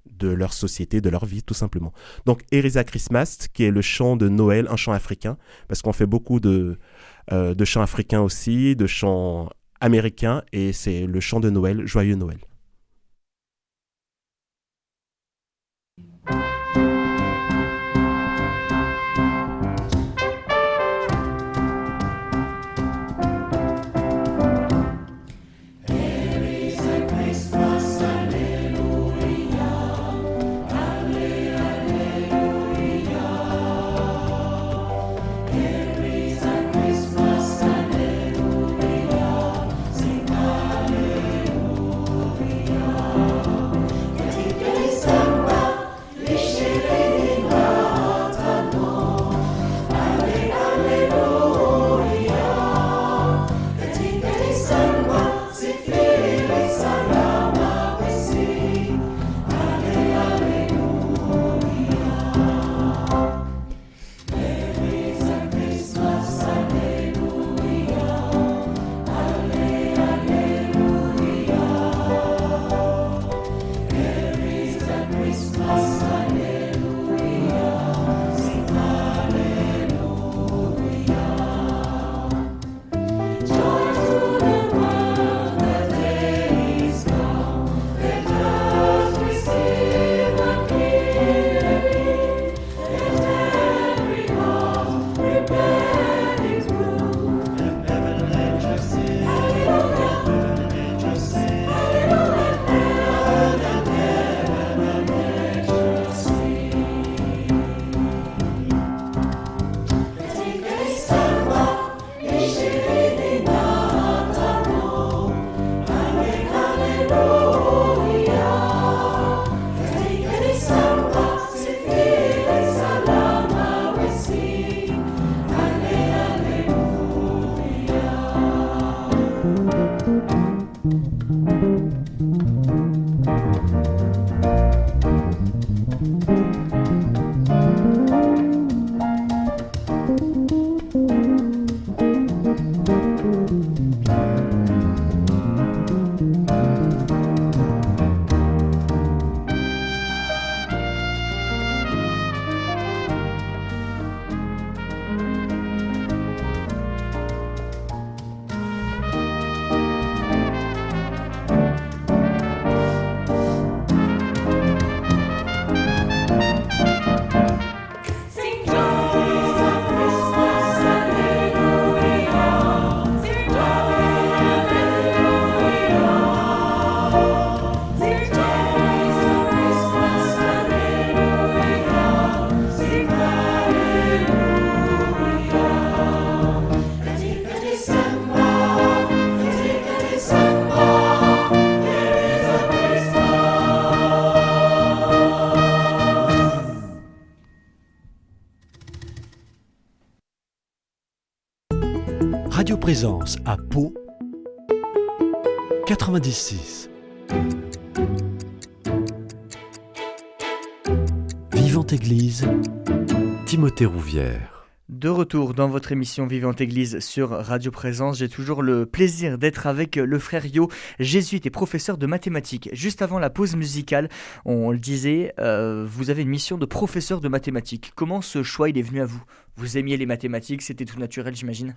de leur société, de leur vie, tout simplement. Donc, Erisa Christmas, qui est le chant de Noël, un chant africain, parce qu'on fait beaucoup de, euh, de chants africains aussi, de chants américains, et c'est le chant de Noël, Joyeux Noël. À Pau 96. Vivante Église, Timothée Rouvière. De retour dans votre émission Vivante Église sur Radio Présence, j'ai toujours le plaisir d'être avec le frère Yo, jésuite et professeur de mathématiques. Juste avant la pause musicale, on le disait, euh, vous avez une mission de professeur de mathématiques. Comment ce choix il est venu à vous? Vous aimiez les mathématiques, c'était tout naturel j'imagine?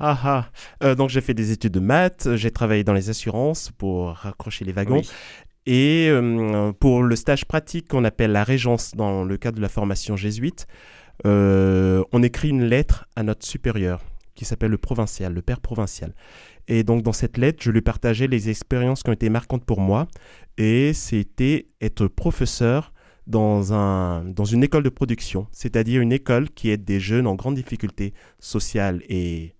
Ah ah. Euh, donc j'ai fait des études de maths, j'ai travaillé dans les assurances pour raccrocher les wagons. Oui. Et euh, pour le stage pratique qu'on appelle la régence dans le cadre de la formation jésuite, euh, on écrit une lettre à notre supérieur qui s'appelle le provincial, le père provincial. Et donc dans cette lettre, je lui partageais les expériences qui ont été marquantes pour moi. Et c'était être professeur dans, un, dans une école de production, c'est-à-dire une école qui aide des jeunes en grande difficulté sociale et,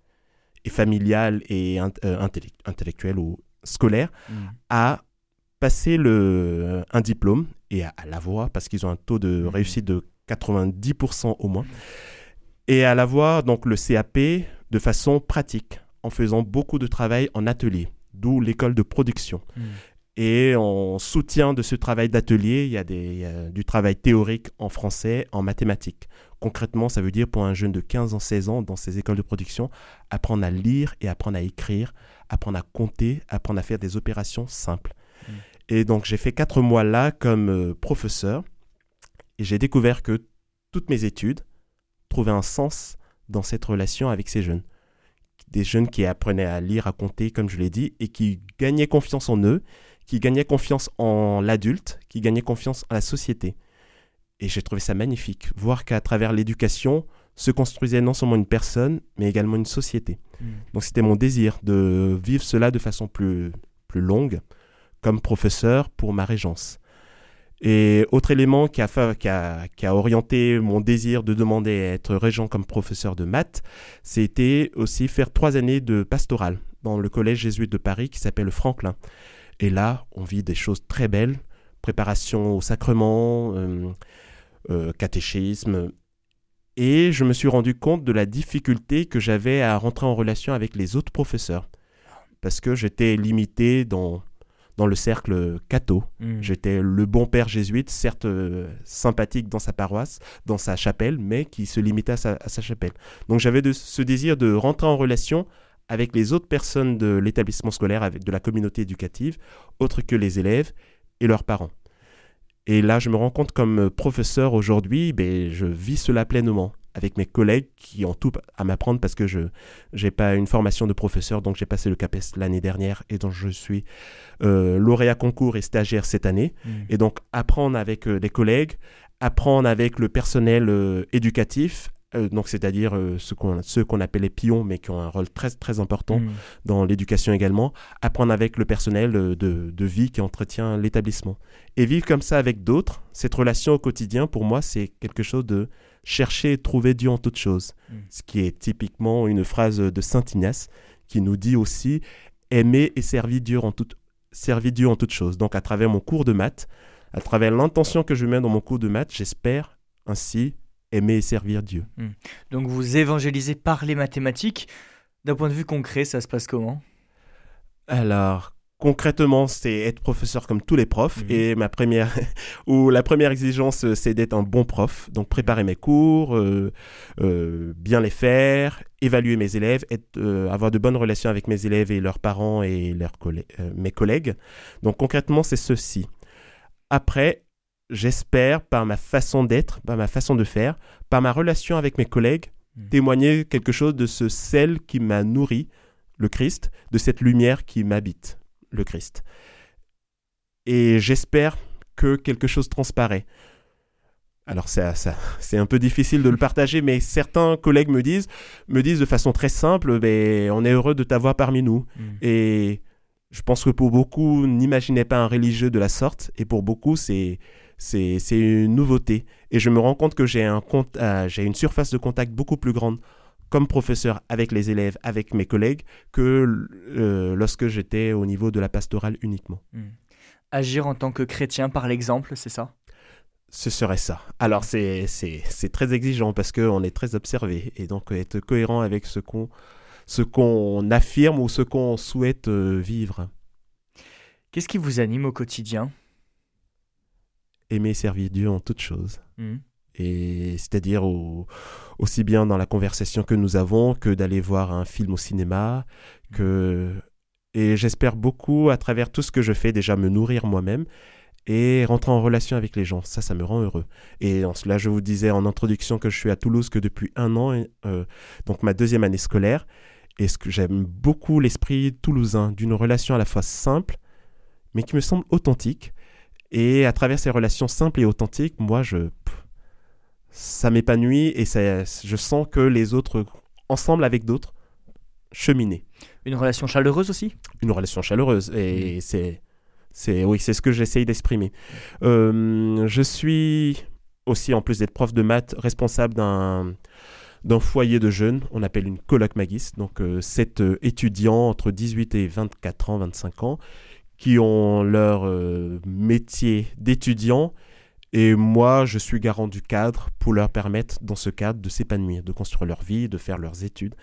et familiale et euh, intellec- intellectuelle ou scolaire à passer le, un diplôme et à, à l'avoir parce qu'ils ont un taux de Mhm. réussite de 90% au moins. Et à l'avoir donc le CAP de façon pratique en faisant beaucoup de travail en atelier, d'où l'école de production. Mm. Et en soutien de ce travail d'atelier, il y a des, il y a du travail théorique en français, en mathématiques. Concrètement, ça veut dire pour un jeune de 15 ans, 16 ans dans ces écoles de production, apprendre à lire et apprendre à écrire, apprendre à compter, apprendre à faire des opérations simples. Mm. Et donc j'ai fait quatre mois là comme euh, professeur et j'ai découvert que toutes mes études trouvaient un sens dans cette relation avec ces jeunes. Des jeunes qui apprenaient à lire, à compter, comme je l'ai dit, et qui gagnaient confiance en eux, qui gagnaient confiance en l'adulte, qui gagnaient confiance en la société. Et j'ai trouvé ça magnifique, voir qu'à travers l'éducation se construisait non seulement une personne, mais également une société. Mm. Donc c'était mon désir de vivre cela de façon plus, plus longue, comme professeur pour ma régence. Et autre élément qui a, fa- qui, a, qui a orienté mon désir de demander à être régent comme professeur de maths, c'était aussi faire trois années de pastoral dans le collège jésuite de Paris qui s'appelle le Franklin. Et là, on vit des choses très belles, préparation au sacrement, euh, euh, catéchisme. Et je me suis rendu compte de la difficulté que j'avais à rentrer en relation avec les autres professeurs. Parce que j'étais limité dans, dans le cercle catho. Mm. J'étais le bon père jésuite, certes euh, sympathique dans sa paroisse, dans sa chapelle, mais qui se limitait à sa, à sa chapelle. Donc j'avais ce désir de rentrer en relation avec les autres personnes de l'établissement scolaire, avec de la communauté éducative, autres que les élèves et leurs parents. Et là, je me rends compte comme professeur aujourd'hui, ben, je vis cela pleinement avec mes collègues qui ont tout à m'apprendre parce que je n'ai pas une formation de professeur, donc j'ai passé le CAPES l'année dernière et donc je suis euh, lauréat concours et stagiaire cette année. Mm. Et donc apprendre avec euh, des collègues, apprendre avec le personnel euh, éducatif, euh, donc c'est-à-dire ceux qu'on ceux qu'on appelle les pions, mais qui ont un rôle très très important Mm. dans l'éducation également, apprendre avec le personnel de, de vie qui entretient l'établissement. Et vivre comme ça avec d'autres, cette relation au quotidien, pour moi, c'est quelque chose de chercher et trouver Dieu en toutes choses. Mm. Ce qui est typiquement une phrase de Saint Ignace qui nous dit aussi aimer et servir Dieu en toute servir Dieu en toutes choses. Donc à travers mon cours de maths, à travers l'intention que je mets dans mon cours de maths, j'espère ainsi aimer et servir Dieu. Donc vous évangélisez par les mathématiques. D'un point de vue concret, ça se passe comment? Alors, concrètement, c'est être professeur comme tous les profs. Mhm. Et ma première, ou la première exigence, c'est d'être un bon prof. Donc, préparer mes cours, euh, euh, bien les faire, évaluer mes élèves, être, euh, avoir de bonnes relations avec mes élèves et leurs parents et leurs collè- euh, mes collègues. Donc, concrètement, c'est ceci. Après, j'espère, par ma façon d'être, par ma façon de faire, par ma relation avec mes collègues, Mhm. témoigner quelque chose de ce sel qui m'a nourri, le Christ, de cette lumière qui m'habite, le Christ. Et j'espère que quelque chose transparaît. Alors ça, ça, c'est un peu difficile de le partager, mais certains collègues me disent, me disent de façon très simple, ben, on est heureux de t'avoir parmi nous. Mm. Et je pense que pour beaucoup, n'imaginez pas un religieux de la sorte, et pour beaucoup, c'est c'est c'est une nouveauté. Et je me rends compte que j'ai un euh, j'ai une surface de contact beaucoup plus grande comme professeur avec les élèves, avec mes collègues, que euh, lorsque j'étais au niveau de la pastorale uniquement. Mm. Agir en tant que chrétien par l'exemple, c'est ça? Ce serait ça. Alors c'est c'est c'est très exigeant parce qu'on est très observé et donc être cohérent avec ce qu'on ce qu'on affirme ou ce qu'on souhaite euh, vivre. Qu'est-ce qui vous anime au quotidien? Aimer et servir Dieu en toutes choses. Mhm. C'est-à-dire au- aussi bien dans la conversation que nous avons que d'aller voir un film au cinéma, que et j'espère beaucoup à travers tout ce que je fais déjà me nourrir moi-même et rentrer en relation avec les gens. Ça, ça me rend heureux. Et en cela, je vous disais en introduction que je suis à Toulouse que depuis un an, euh, donc ma deuxième année scolaire. Et ce que j'aime beaucoup l'esprit toulousain d'une relation à la fois simple, mais qui me semble authentique. Et à travers ces relations simples et authentiques, moi, je, ça m'épanouit et ça, je sens que les autres, ensemble avec d'autres, cheminer. Une relation chaleureuse aussi? Une relation chaleureuse. Et c'est, c'est, oui, c'est ce que j'essaye d'exprimer. Euh, je suis aussi, en plus d'être prof de maths, responsable d'un d'un foyer de jeunes, on appelle une coloc magis, donc euh, sept euh, étudiants entre 18 et 24 ans, 25 ans, qui ont leur métier d'étudiant, et moi, je suis garant du cadre pour leur permettre, dans ce cadre, de s'épanouir, de construire leur vie, de faire leurs études.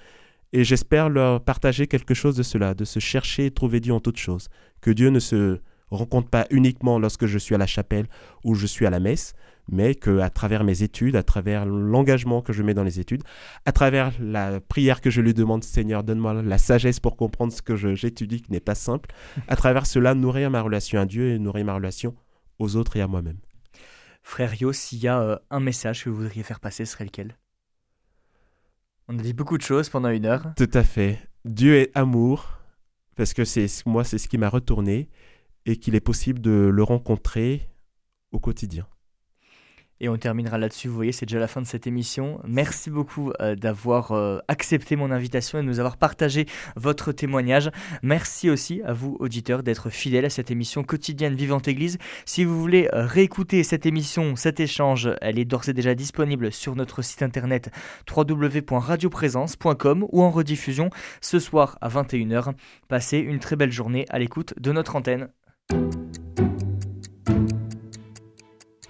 Et j'espère leur partager quelque chose de cela, de se chercher et trouver Dieu en toutes choses. Que Dieu ne se rencontre pas uniquement lorsque je suis à la chapelle ou je suis à la messe, mais que à travers mes études, à travers l'engagement que je mets dans les études, à travers la prière que je lui demande, Seigneur, donne-moi la sagesse pour comprendre ce que j'étudie, qui n'est pas simple, à travers cela, nourrir ma relation à Dieu et nourrir ma relation aux autres et à moi-même. Frère Yo, s'il y a euh, un message que vous voudriez faire passer, ce serait lequel? On a dit beaucoup de choses pendant une heure. Tout à fait. Dieu est amour, parce que c'est moi, c'est ce qui m'a retourné, et qu'il est possible de le rencontrer au quotidien. Et on terminera là-dessus. Vous voyez, c'est déjà la fin de cette émission. Merci beaucoup euh, d'avoir euh, accepté mon invitation et de nous avoir partagé votre témoignage. Merci aussi à vous, auditeurs, d'être fidèles à cette émission quotidienne Vivante Église. Si vous voulez euh, réécouter cette émission, cet échange, elle est d'ores et déjà disponible sur notre site internet www.radioprésence.com ou en rediffusion ce soir à 21h. Passez une très belle journée à l'écoute de notre antenne.